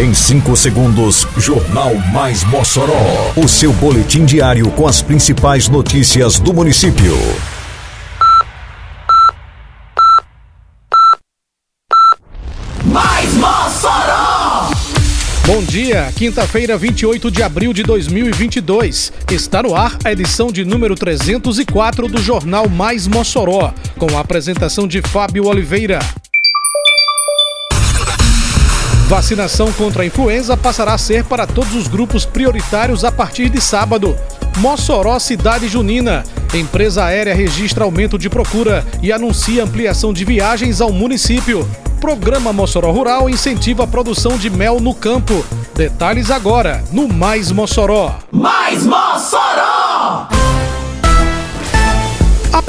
Em 5 segundos, Jornal Mais Mossoró. O seu boletim diário com as principais notícias do município. Mais Mossoró! Bom dia, quinta-feira, 28 de abril de 2022. Está no ar a edição de número 304 do Jornal Mais Mossoró, com a apresentação de Fábio Oliveira. Vacinação contra a influenza passará a ser para todos os grupos prioritários a partir de sábado. Mossoró Cidade Junina. Empresa aérea registra aumento de procura e anuncia ampliação de viagens ao município. Programa Mossoró Rural incentiva a produção de mel no campo. Detalhes agora no Mais Mossoró. Mais Mossoró!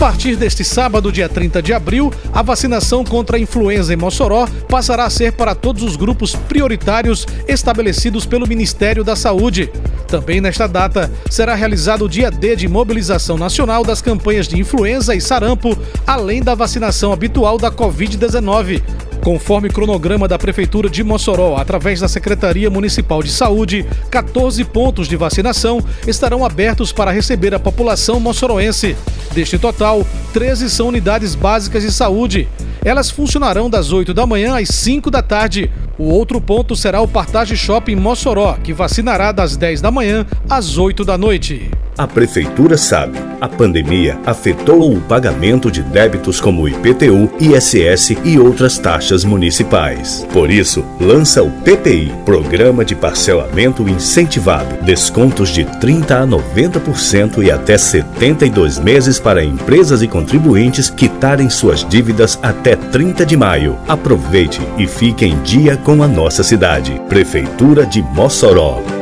A partir deste sábado, dia 30 de abril, a vacinação contra a influenza em Mossoró passará a ser para todos os grupos prioritários estabelecidos pelo Ministério da Saúde. Também nesta data, será realizado o dia D de mobilização nacional das campanhas de influenza e sarampo, além da vacinação habitual da Covid-19. Conforme cronograma da Prefeitura de Mossoró, através da Secretaria Municipal de Saúde, 14 pontos de vacinação estarão abertos para receber a população moçoroense. Deste total, 13 são unidades básicas de saúde. Elas funcionarão das 8 da manhã às 5 da tarde. O outro ponto será o Partage Shopping Mossoró, que vacinará das 10 da manhã às 8 da noite. A Prefeitura sabe, a pandemia afetou o pagamento de débitos como IPTU, ISS e outras taxas municipais. Por isso, lança o PPI, Programa de Parcelamento Incentivado. Descontos de 30% a 90% e até 72 meses para empresas e contribuintes quitarem suas dívidas até 30 de maio. Aproveite e fique em dia com a nossa cidade. Prefeitura de Mossoró.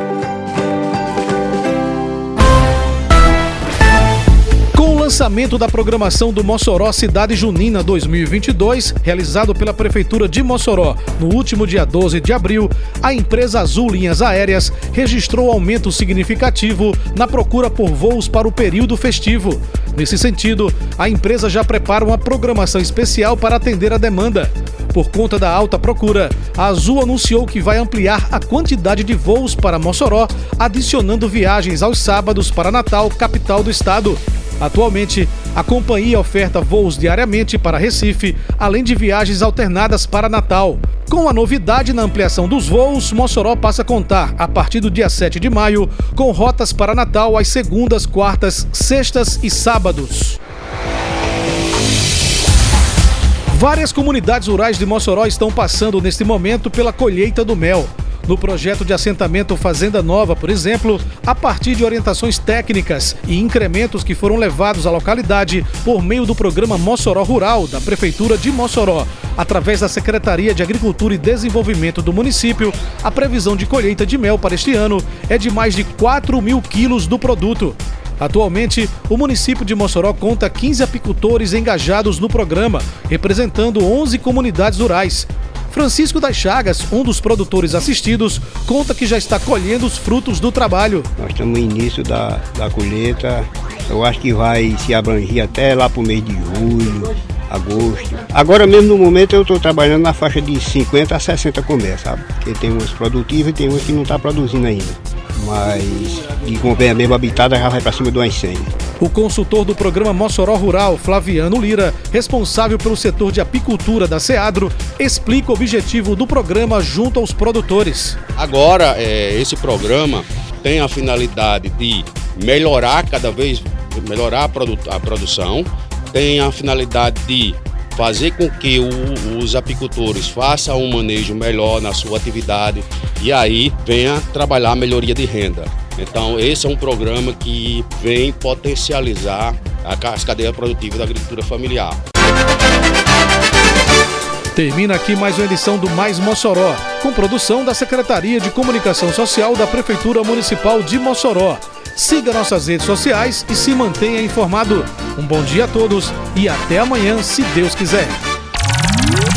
Lançamento da programação do Mossoró Cidade Junina 2022, realizado pela Prefeitura de Mossoró no último dia 12 de abril, a empresa Azul Linhas Aéreas registrou aumento significativo na procura por voos para o período festivo. Nesse sentido, a empresa já prepara uma programação especial para atender a demanda. Por conta da alta procura, a Azul anunciou que vai ampliar a quantidade de voos para Mossoró, adicionando viagens aos sábados para Natal, capital do estado. Atualmente, a companhia oferta voos diariamente para Recife, além de viagens alternadas para Natal. Com a novidade na ampliação dos voos, Mossoró passa a contar, a partir do dia 7 de maio, com rotas para Natal às segundas, quartas, sextas e sábados. Várias comunidades rurais de Mossoró estão passando neste momento pela colheita do mel. No projeto de assentamento Fazenda Nova, por exemplo, a partir de orientações técnicas e incrementos que foram levados à localidade por meio do programa Mossoró Rural da Prefeitura de Mossoró, através da Secretaria de Agricultura e Desenvolvimento do município, a previsão de colheita de mel para este ano é de mais de 4 mil quilos do produto. Atualmente, o município de Mossoró conta 15 apicultores engajados no programa, representando 11 comunidades rurais. Francisco das Chagas, um dos produtores assistidos, conta que já está colhendo os frutos do trabalho. Nós estamos no início da, da colheita, eu acho que vai se abranger até lá para o mês de julho, agosto. Agora mesmo no momento eu estou trabalhando na faixa de 50 a 60 comércios, sabe? Porque tem umas produtivas e tem umas que não está produzindo ainda. Mas de convém a mesma habitada já vai para cima do 100. O consultor do programa Mossoró Rural, Flaviano Lira, responsável pelo setor de apicultura da SEADRO, explica o objetivo do programa junto aos produtores. Agora, é, esse programa tem a finalidade de melhorar cada vez, melhorar a, produ a produção, tem a finalidade de fazer com que o, os apicultores façam um manejo melhor na sua atividade e aí venha trabalhar a melhoria de renda. Então, esse é um programa que vem potencializar as cadeias produtivas da agricultura familiar. Termina aqui mais uma edição do Mais Mossoró, com produção da Secretaria de Comunicação Social da Prefeitura Municipal de Mossoró. Siga nossas redes sociais e se mantenha informado. Um bom dia a todos e até amanhã, se Deus quiser.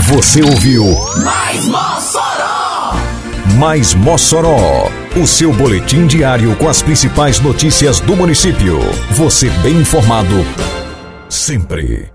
Você ouviu Mais Mossoró! Mais Mossoró, o seu boletim diário com as principais notícias do município. Você bem informado sempre.